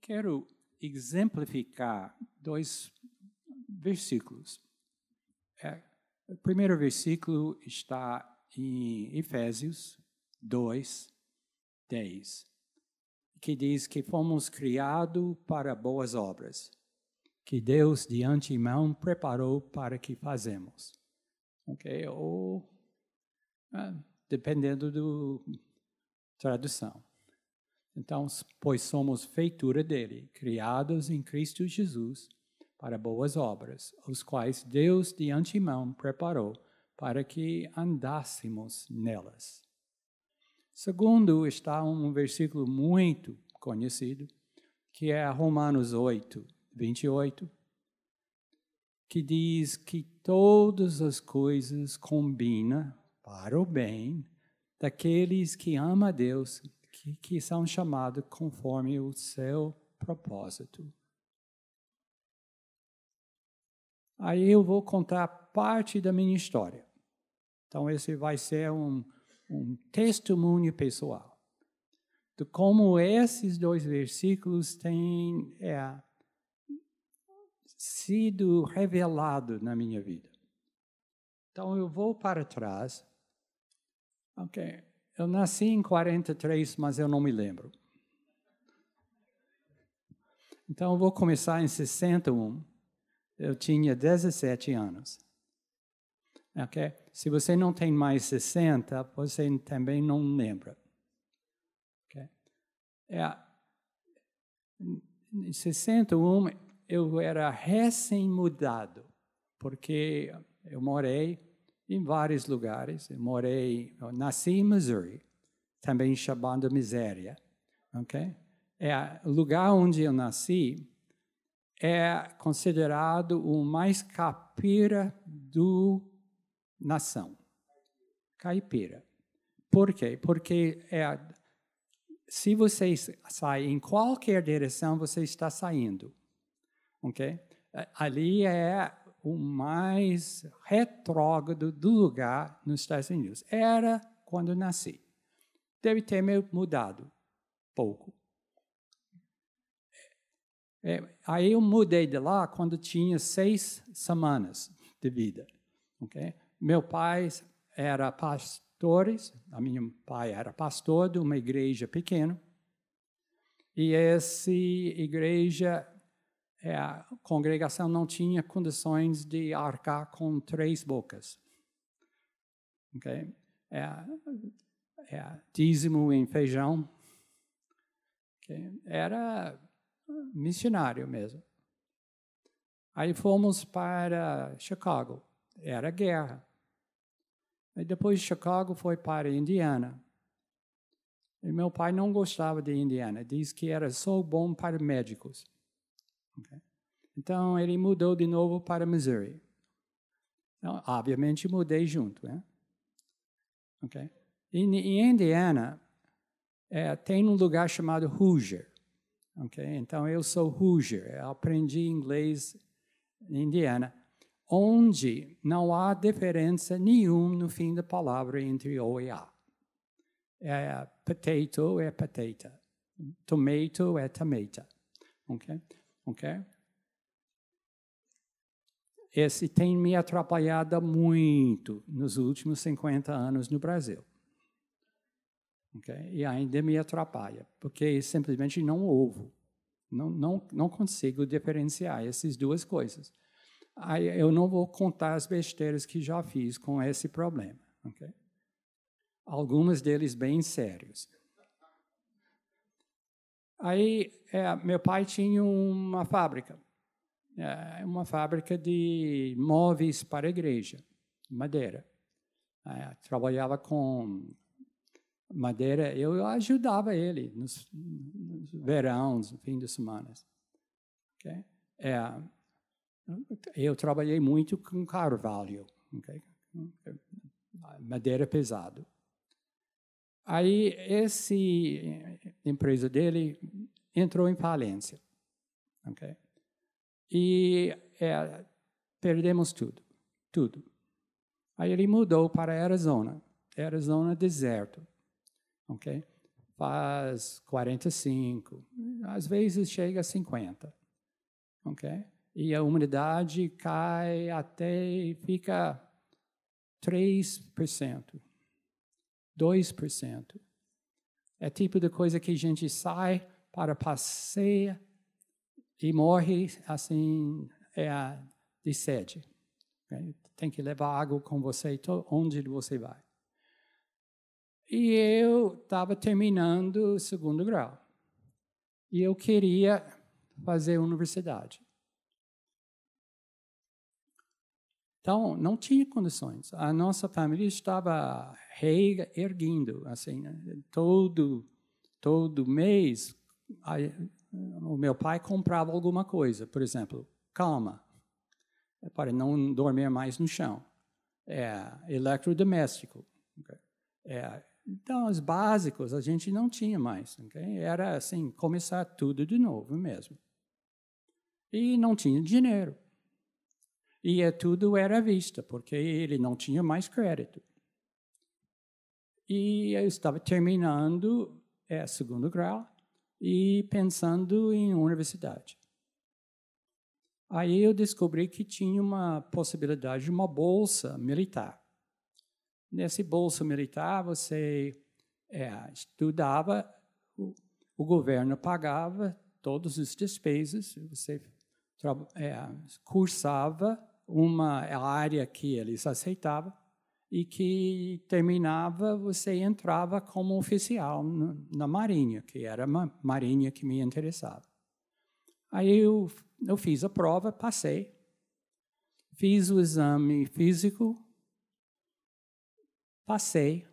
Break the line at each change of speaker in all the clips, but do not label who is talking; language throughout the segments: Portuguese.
Quero exemplificar dois versículos. É, o primeiro versículo está em Efésios 2, 10, que diz que fomos criados para boas obras, que Deus de antemão preparou para que fazemos. Ok? Ou, ah, dependendo da tradução. Então, pois somos feitura dele, criados em Cristo Jesus para boas obras, os quais Deus de antemão preparou para que andássemos nelas. Segundo, está um versículo muito conhecido, que é Romanos 8, 28, que diz que todas as coisas combinam para o bem daqueles que amam a Deus, que, que são chamados conforme o seu propósito. Aí eu vou contar parte da minha história. Então, esse vai ser um, um testemunho pessoal de como esses dois versículos têm é, sido revelado na minha vida. Então, eu vou para trás. Ok. Eu nasci em 43, mas eu não me lembro. Então, eu vou começar em 61 eu tinha 17 anos. Okay? Se você não tem mais 60, você também não lembra. Okay? É, em 61, eu era recém-mudado, porque eu morei em vários lugares. Eu morei, eu nasci em Missouri, também chamado Miséria. Okay? É, o lugar onde eu nasci é considerado o mais capira do nação. Caipira. Por quê? Porque é, se você sai em qualquer direção, você está saindo. Ok? Ali é o mais retrógrado do lugar nos Estados Unidos. Era quando nasci. Deve ter mudado pouco. É, aí eu mudei de lá quando tinha seis semanas de vida. Okay? Meu pai era pastores, a minha pai era pastor de uma igreja pequena. E essa igreja, é, a congregação não tinha condições de arcar com três bocas. Okay? É, é, dízimo em feijão. Okay? Era missionário mesmo. Aí fomos para Chicago, era guerra. Aí depois de Chicago foi para Indiana. E meu pai não gostava de Indiana, diz que era só bom para médicos. Okay? Então ele mudou de novo para Missouri. Então, obviamente mudei junto, né? Okay? Em, em Indiana é, tem um lugar chamado Hoosier. Okay? Então, eu sou Hoosier, eu aprendi inglês em Indiana, onde não há diferença nenhuma no fim da palavra entre O e A. É, potato é potato, tomato é tomato. Ok? Ok? Esse tem me atrapalhado muito nos últimos 50 anos no Brasil. Okay? E ainda me atrapalha, porque simplesmente não ouvo. Não, não, não consigo diferenciar essas duas coisas. Aí eu não vou contar as besteiras que já fiz com esse problema. Okay? Algumas deles bem sérios. Aí é, meu pai tinha uma fábrica, é, uma fábrica de móveis para a igreja, madeira. É, trabalhava com madeira, eu ajudava ele nos, nos verões, no fim de semana. Okay? É, eu trabalhei muito com carvalho, okay? madeira pesada. Aí, essa empresa dele entrou em falência. Okay? E é, perdemos tudo, tudo. Aí ele mudou para Arizona. Arizona, deserto ok? faz 45, às vezes chega a 50, ok? E a umidade cai até fica 3%, 2%. É tipo de coisa que a gente sai para passeia e morre assim é, de sede. Okay? Tem que levar água com você onde você vai. E eu estava terminando o segundo grau. E eu queria fazer universidade. Então, não tinha condições. A nossa família estava reerguindo, assim, né? todo todo mês o meu pai comprava alguma coisa, por exemplo, calma, para não dormir mais no chão, é, eletrodoméstico, okay? é, então, os básicos a gente não tinha mais. Okay? Era assim, começar tudo de novo mesmo. E não tinha dinheiro. E é, tudo era à vista, porque ele não tinha mais crédito. E eu estava terminando é, segundo grau e pensando em universidade. Aí eu descobri que tinha uma possibilidade de uma bolsa militar. Nesse bolso militar, você é, estudava, o, o, governo pagava todas as despesas, você é, cursava uma área que eles aceitavam e que terminava, você entrava como oficial na Marinha, que era uma Marinha que me interessava. Aí eu, eu fiz a prova, passei, fiz o exame físico, Passei.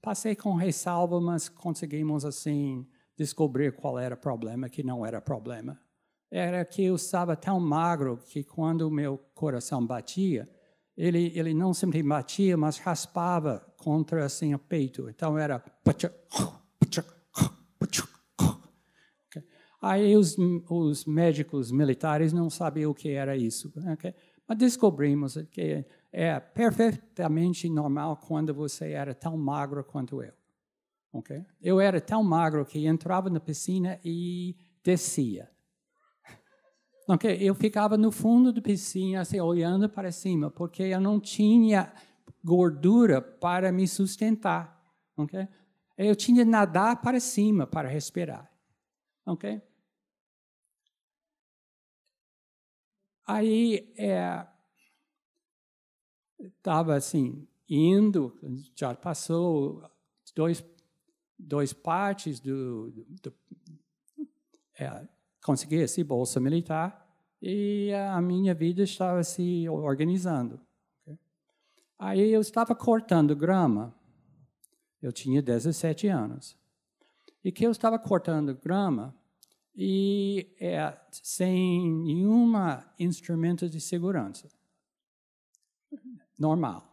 Passei com ressalva, mas conseguimos, assim, descobrir qual era o problema, que não era problema. Era que eu estava tão magro que quando meu coração batia, ele, ele não sempre batia, mas raspava contra assim, o peito. Então era. Aí os, os médicos militares não sabiam o que era isso. Okay? Mas descobrimos que é perfeitamente normal quando você era tão magro quanto eu. Okay? Eu era tão magro que entrava na piscina e descia. Okay? Eu ficava no fundo da piscina, assim, olhando para cima, porque eu não tinha gordura para me sustentar. Okay? Eu tinha que nadar para cima para respirar. Ok? Aí, é, estava assim, indo, já passou dois, dois partes do, do, do é, consegui esse bolsa militar e a minha vida estava se organizando. Aí eu estava cortando grama, eu tinha 17 anos, e que eu estava cortando grama e é, sem nenhuma instrumento de segurança normal.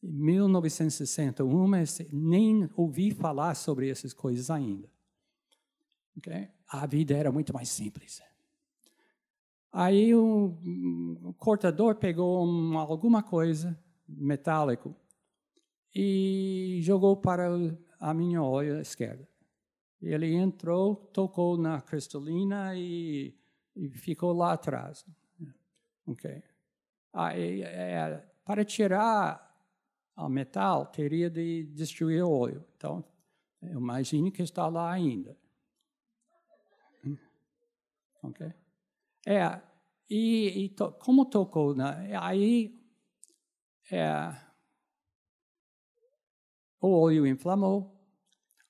Em 1961, nem ouvi falar sobre essas coisas ainda. Okay? A vida era muito mais simples. Aí o, o cortador pegou um, alguma coisa metálico e jogou para a minha olho esquerda. Ele entrou, tocou na cristalina e, e ficou lá atrás. Okay. Aí, é, para tirar o metal, teria de destruir o óleo. Então, eu imagino que está lá ainda. Ok? É, e, e to, como tocou, né? aí é, o óleo inflamou,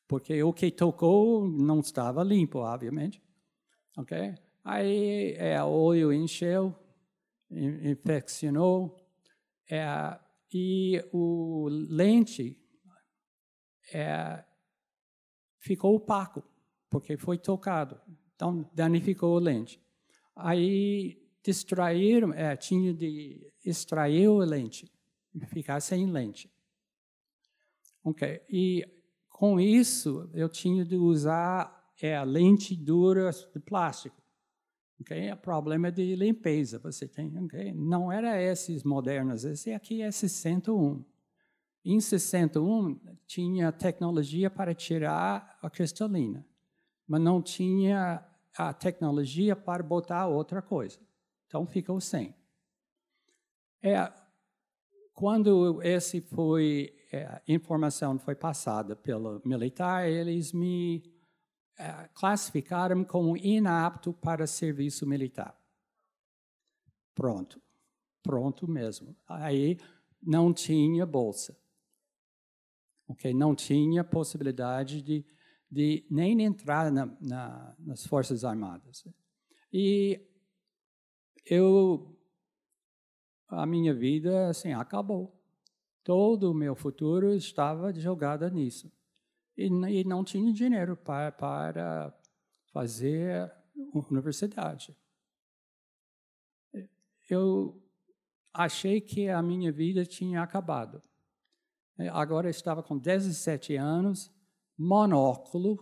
porque o que tocou não estava limpo, obviamente. Ok? Aí é, o óleo encheu, infeccionou é, e o lente é, ficou opaco porque foi tocado, então danificou a lente. Aí distraíram, é, tinha de extrair a lente ficar sem lente. Ok, e com isso eu tinha de usar é, lente dura de plástico. Okay? É problema de limpeza você tem. Okay? Não era esses modernos, esse aqui é 61. Em 61, tinha tecnologia para tirar a cristalina, mas não tinha a tecnologia para botar outra coisa. Então, ficou sem. É, quando esse foi é, informação foi passada pelo militar, eles me é, classificaram como inapto para serviço militar. Pronto, pronto mesmo. Aí não tinha bolsa. Okay? Não tinha possibilidade de, de nem entrar na, na, nas Forças Armadas. E eu, a minha vida, assim, acabou. Todo o meu futuro estava jogado nisso. E, e não tinha dinheiro para, para fazer universidade. Eu achei que a minha vida tinha acabado. Agora estava com 17 anos, monóculo,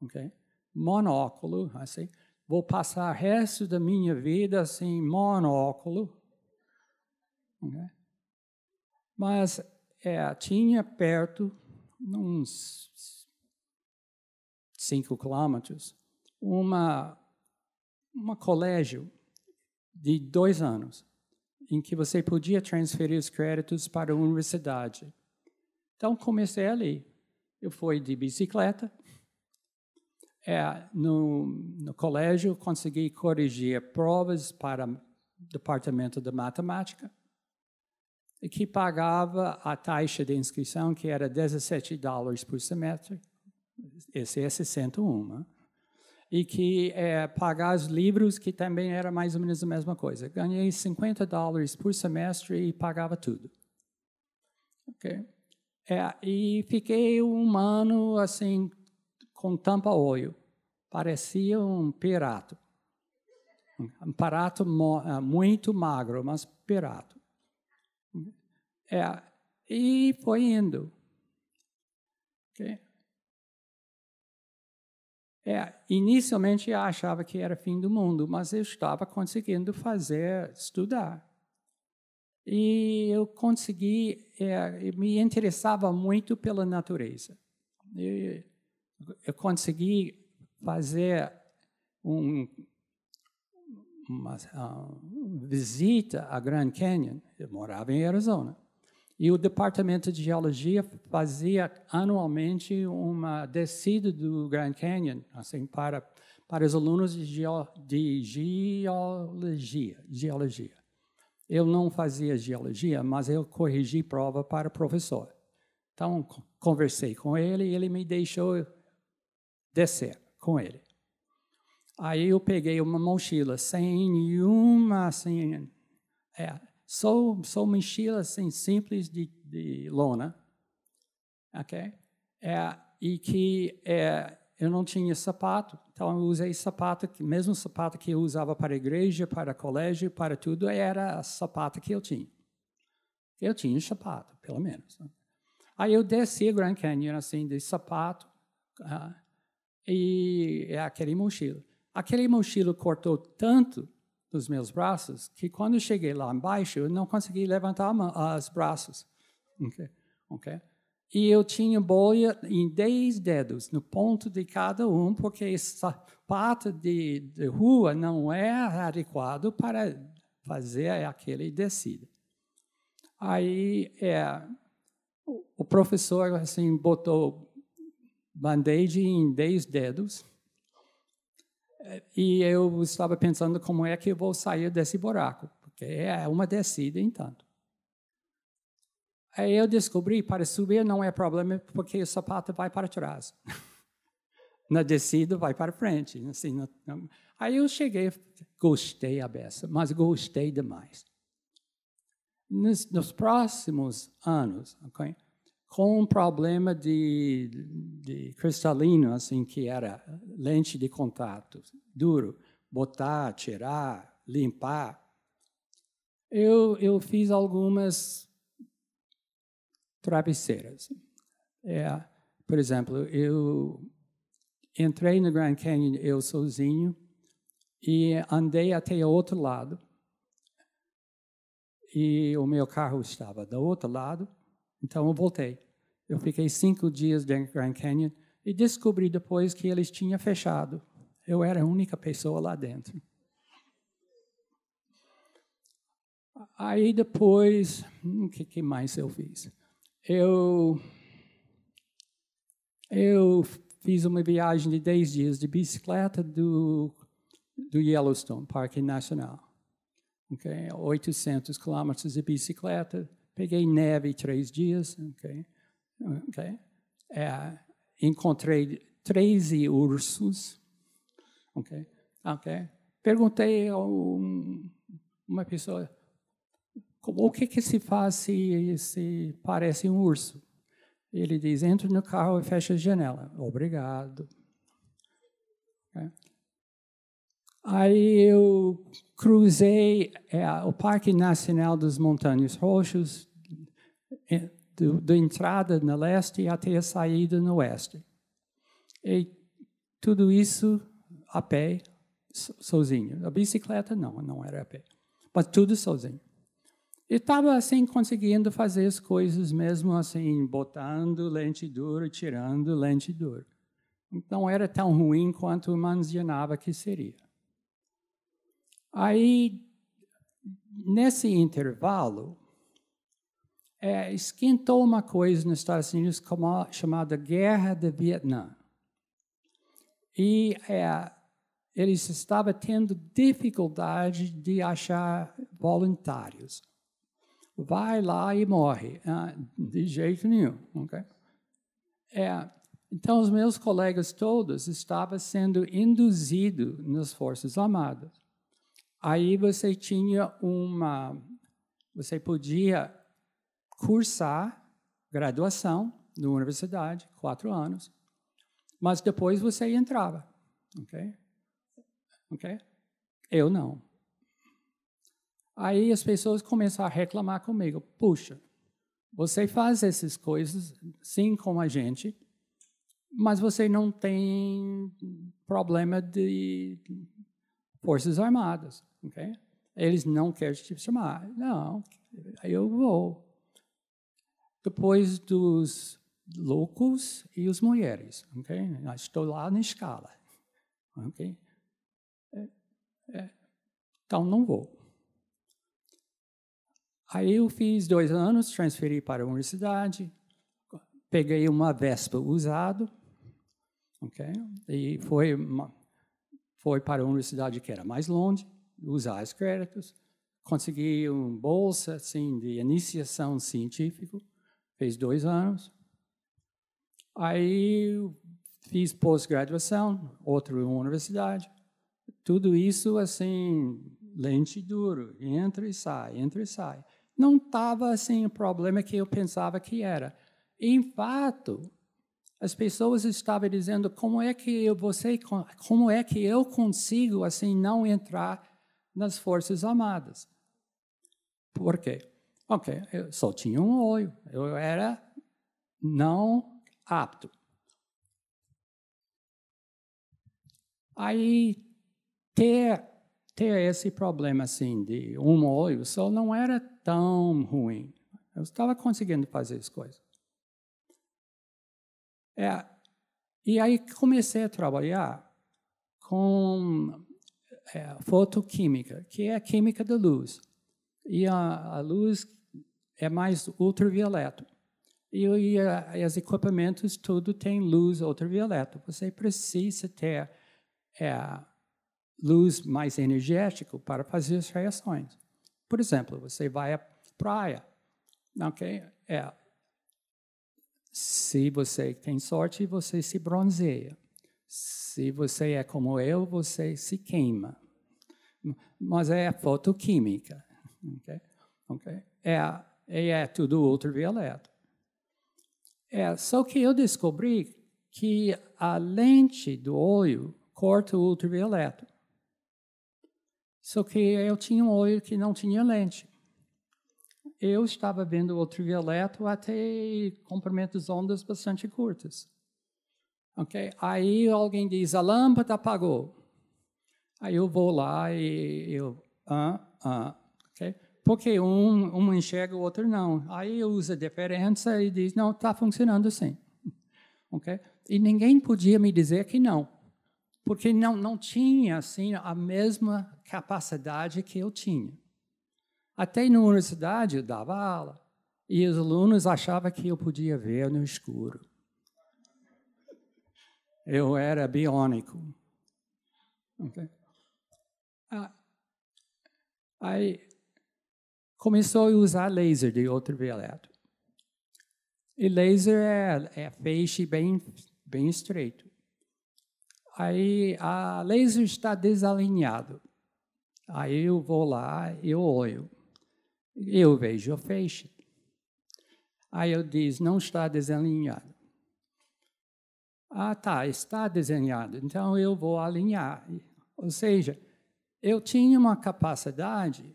ok? Monóculo, assim. Vou passar o resto da minha vida assim, monóculo. Okay? Mas é, tinha perto, uns cinco quilômetros, uma, uma colégio de dois anos em que você podia transferir os créditos para a universidade. Então, comecei ali. Eu fui de bicicleta. É, no, no colégio, consegui corrigir provas para o departamento de matemática, que pagava a taxa de inscrição, que era 17 dólares por semestre. Esse é 61. Né? e que é, pagar os livros, que também era mais ou menos a mesma coisa. Ganhei 50 dólares por semestre e pagava tudo. Ok? É, e fiquei um ano assim, com tampa-olho. Parecia um pirato. Um pirato é, muito magro, mas pirato. É, e foi indo. Okay? É, inicialmente eu achava que era fim do mundo, mas eu estava conseguindo fazer, estudar. E eu consegui, é, me interessava muito pela natureza. E eu consegui fazer um, uma, uma visita a Grand Canyon. Eu morava em Arizona. E o Departamento de Geologia fazia anualmente uma descida do Grand Canyon, assim, para, para os alunos de, geo, de geologia, geologia. Eu não fazia geologia, mas eu corrigi prova para o professor. Então, conversei com ele e ele me deixou descer com ele. Aí eu peguei uma mochila sem nenhuma, assim, é, só, só mochila assim, simples de, de lona, ok? É, e que é, eu não tinha sapato, então eu usei sapato, mesmo sapato que eu usava para a igreja, para colégio, para tudo, era sapato que eu tinha. Eu tinha sapato, pelo menos. Né? Aí eu desci Grand Canyon assim de sapato uh, e é aquele mochila. Aquele mochila cortou tanto dos meus braços, que quando eu cheguei lá embaixo, eu não consegui levantar os braços. Okay? Okay? E eu tinha bolha em 10 dedos, no ponto de cada um, porque sapato de, de rua não é adequado para fazer aquele descida. Aí é, o professor assim botou band-aid em 10 dedos e eu estava pensando como é que eu vou sair desse buraco, porque é uma descida, entanto. Aí eu descobri para subir não é problema, porque o sapato vai para trás. Na descida vai para frente. Assim, não, Aí eu cheguei, gostei a beça, mas gostei demais. Nos, nos próximos anos, okay, com um problema de, de cristalino, assim, que era lente de contato, duro, botar, tirar, limpar. Eu, eu fiz algumas travesseiras. É, por exemplo, eu entrei no Grand Canyon eu sozinho e andei até o outro lado. E o meu carro estava do outro lado Então eu voltei. Eu fiquei cinco dias dentro do Grand Canyon e descobri depois que eles tinham fechado. Eu era a única pessoa lá dentro. Aí depois, o que, que mais eu fiz? Eu, eu fiz uma viagem de 10 dias de bicicleta do, do Yellowstone, Parque Nacional. Okay? 800 quilômetros de bicicleta. Peguei neve três dias. Okay? Okay? É, encontrei 13 ursos. Okay? Okay? Perguntei a um, uma pessoa, o que, que se faz se, se parece um urso? Ele diz, entra no carro e fecha a janela. Obrigado. Okay? Aí eu cruzei é, o Parque Nacional dos Montanhas Roxos, da entrada no leste até a saída no oeste. E tudo isso a pé, sozinho. A bicicleta não, não era a pé. Mas tudo sozinho. Estava assim conseguindo fazer as coisas mesmo assim, botando lente dura, tirando lente dura. Não era tão ruim quanto imaginava que seria. Aí, nesse intervalo, é, esquentou uma coisa nos Estados Unidos chamada Guerra do Vietnã. E é, eles estavam tendo dificuldade de achar voluntários vai lá e morre. Ah, de jeito nenhum. Okay? É, então, os meus colegas todos estavam sendo induzidos nas Forças Armadas. Aí você tinha uma. Você podia cursar graduação na universidade, quatro anos, mas depois você entrava. Ok? Ok? Eu não. Aí as pessoas começam a reclamar comigo. Puxa, você faz essas coisas, sim, com a gente, mas você não tem problema de forças armadas, ok? Eles não querem te chamar. Não, eu vou. Depois dos loucos e as mulheres, ok? Estou lá na escala, ok? É, é, então não vou. Aí eu fiz dois anos, transferi para a universidade, peguei uma Vespa usado, ok? E foi foi para a universidade que era mais longe, usar os créditos, consegui uma bolsa assim de iniciação científica, fez dois anos. Aí fiz pós-graduação, outra universidade. Tudo isso assim, lente duro, entra e sai, entra e sai não estava assim o problema que eu pensava que era. Em fato, as pessoas estavam dizendo como é que eu você como é que eu consigo assim não entrar nas forças armadas? Por quê? Ok, eu só tinha um olho, eu era não apto. Aí ter ter esse problema assim de um olho só não era tão ruim. Eu estava conseguindo fazer as coisas. É, e aí comecei a trabalhar com é, fotoquímica, que é a química da luz. E a, a luz é mais ultravioleta. E, e os equipamentos, tudo tem luz ultravioleta. Você precisa ter é, luz mais energética para fazer as reações. Por exemplo, você vai à praia, ok? É, se você tem sorte, você se bronzeia. Se você é como eu, você se queima. Mas é fotoquímica, ok? É, é tudo ultravioleta. É, só que eu descobri que a lente do olho corta o ultravioleta. Só que eu tinha um olho que não tinha lente. Eu estava vendo o ultravioleta até comprimentos ondas bastante curtas. Ok? Aí alguém diz, a lâmpada apagou. Aí eu vou lá e eu, ah, ah, ok? porque um, um enxerga, o outro não. Aí usa a diferença e diz, não, está funcionando assim. Okay? E ninguém podia me dizer que não, porque não, não tinha assim, a mesma capacidade que eu tinha. Até na universidade eu dava aula, e os alunos achavam que eu podia ver no escuro. Eu era biônico. Okay? Ah, aí começou a usar laser de ultravioleta. E laser é, é feixe bem, bem estreito. Aí a laser está desalinhado. Aí eu vou lá, eu olho. Eu vejo o feixe. Aí eu diz, não está desalinhado. Ah, tá, está desenhado. Então eu vou alinhar. Ou seja, eu tinha uma capacidade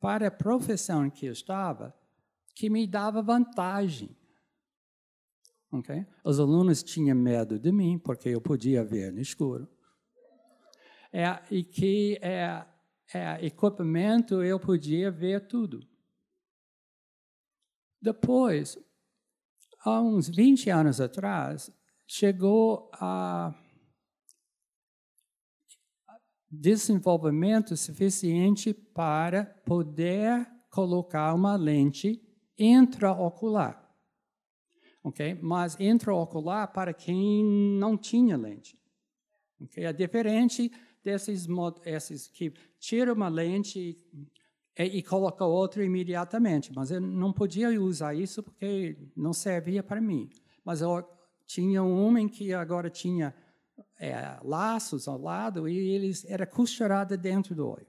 para a profissão que eu estava que me dava vantagem. Okay? Os alunos tinham medo de mim porque eu podia ver no escuro. É, e que é, é, equipamento eu podia ver tudo. Depois, há uns 20 anos atrás, chegou a desenvolvimento suficiente para poder colocar uma lente intraocular. Ok? Mas intraocular para quem não tinha lente. Ok? É diferente desses esses que tira uma lente e, e coloca outra imediatamente. Mas eu não podia usar isso porque não servia para mim. Mas eu tinha um homem que agora tinha é, laços ao lado e eles era costurada dentro do olho.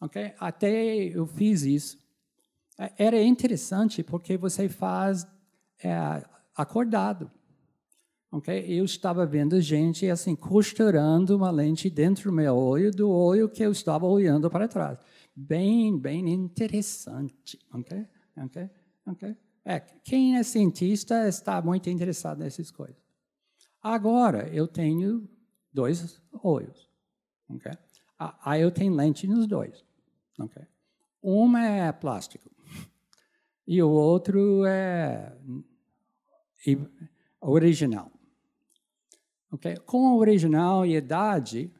Okay? Até eu fiz isso. É, era interessante porque você faz é, acordado. Eu estava vendo gente assim costurando uma lente dentro do meu olho, do olho que eu estava olhando para trás. Bem, bem interessante. É, quem é cientista está muito interessado nessas coisas. Agora, eu tenho dois olhos. Okay? Aí eu tenho lente nos dois. Okay? Uma é plástico e o outro é original. Okay? Com o original e idade,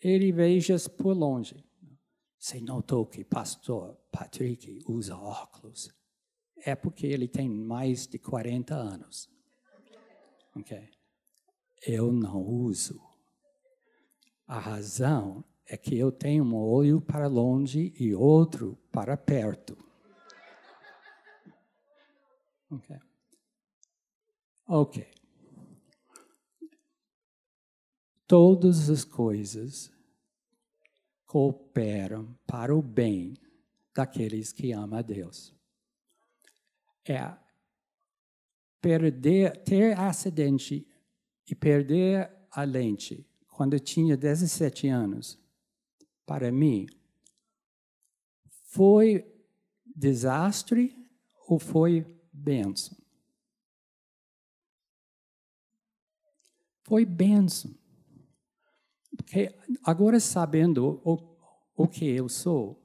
ele veja por longe. Você notou que pastor Patrick usa óculos? É porque ele tem mais de 40 anos. Okay? eu não uso. A razão é que eu tenho um olho para longe e outro para perto. Ok. Ok. Todas as coisas cooperam para o bem daqueles que amam a Deus. É perder, ter acidente e perder a lente quando eu tinha 17 anos, para mim, foi desastre ou foi benção? Foi benção. Porque agora sabendo o, o que eu sou,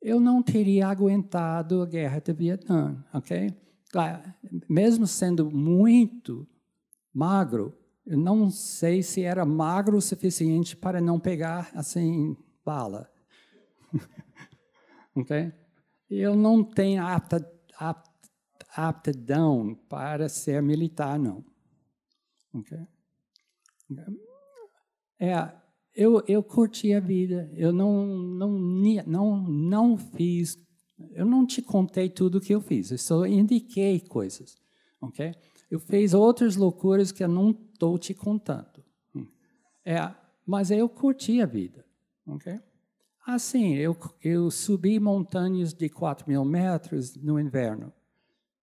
eu não teria aguentado a guerra do Vietnã, ok? Mesmo sendo muito magro, eu não sei se era magro o suficiente para não pegar assim bala. ok? Eu não tenho apta, aptidão para ser militar, não. Ok? É, eu, eu curti a vida. Eu não, não, não, não fiz. Eu não te contei tudo o que eu fiz. Eu só indiquei coisas. Ok? Eu fiz outras loucuras que eu não estou te contando. É, mas eu curti a vida. Okay? Assim, eu, eu subi montanhas de 4 mil metros no inverno,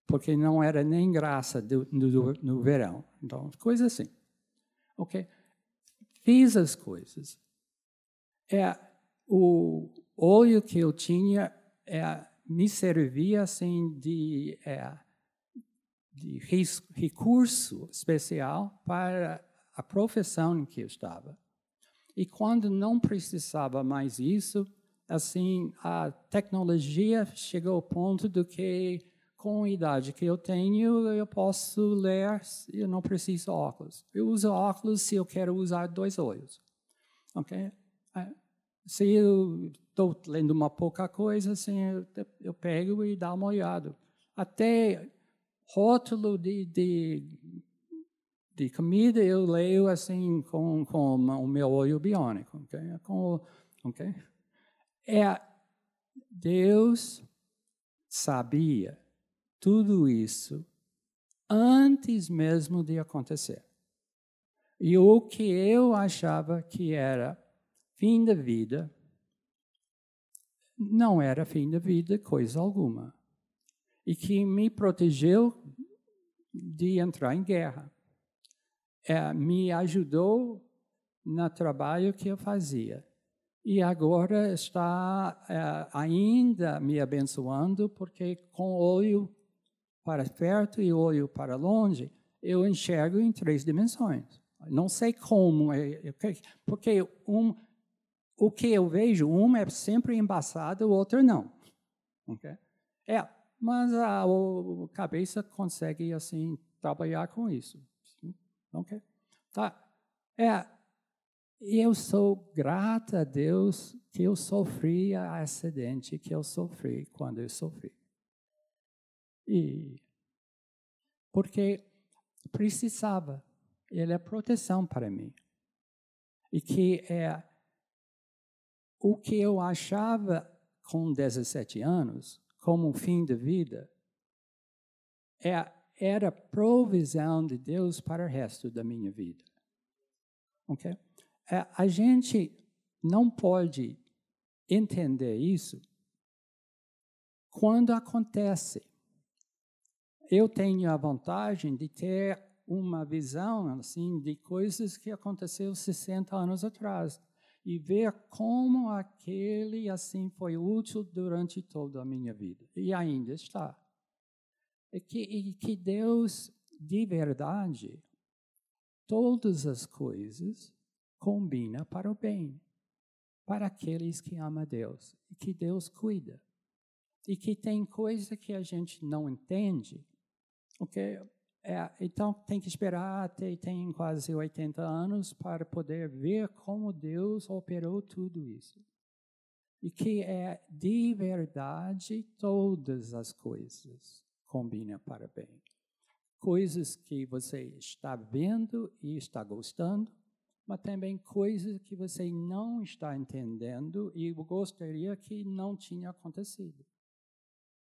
porque não era nem graça do, do, no verão. Então, coisa assim. Ok? Fiz as coisas. É, o olho que eu tinha é, me servia assim de é, de recurso especial para a profissão em que eu estava. E quando não precisava mais isso, assim, a tecnologia chegou ao ponto do que, com a idade que eu tenho, eu posso ler, eu não preciso óculos. Eu uso óculos se eu quero usar dois olhos. Ok? É, se eu estou lendo uma pouca coisa, assim, eu, eu pego e dá uma olhada. Até rótulo de, de, de comida eu leio assim com, com o meu olho biônico. Okay? Com, okay? É, Deus sabia tudo isso antes mesmo de acontecer. E o que eu achava que era fim da vida, não era fim da vida coisa alguma. E que me protegeu de entrar em guerra. É, me ajudou no trabalho que eu fazia. E agora está é, ainda me abençoando, porque com olho para perto e olho para longe, eu enxergo em três dimensões. Não sei como, é, porque um, o que eu vejo, um é sempre embaçado, o outro não. Okay? É, mas a, a cabeça consegue assim trabalhar com isso. Ok? Tá. É, eu sou grata a Deus que eu sofri a acidente que eu sofri quando eu sofri. E porque precisava, ele é proteção para mim. E que é o que eu achava com 17 anos como um fim de vida é, era provisão de Deus para o resto da minha vida. Ok? É, a gente não pode entender isso quando acontece. Eu tenho a vantagem de ter uma visão assim de coisas que aconteceu 60 anos atrás e ver como aquele assim foi útil durante toda a minha vida e ainda está. E que, e que Deus, de verdade, todas as coisas combina para o bem, para aqueles que amam a Deus e que Deus cuida. E que tem coisa que a gente não entende, ok? É, então, tem que esperar até tem quase 80 anos para poder ver como Deus operou tudo isso. E que é de verdade todas as coisas combinam para bem. Coisas que você está vendo e está gostando, mas também coisas que você não está entendendo e gostaria que não tinha acontecido.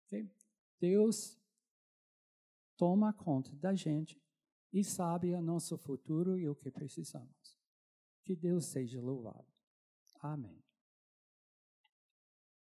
Okay? Deus toma conta da gente e sabe o nosso futuro e o que precisamos. Que Deus seja louvado. Amém.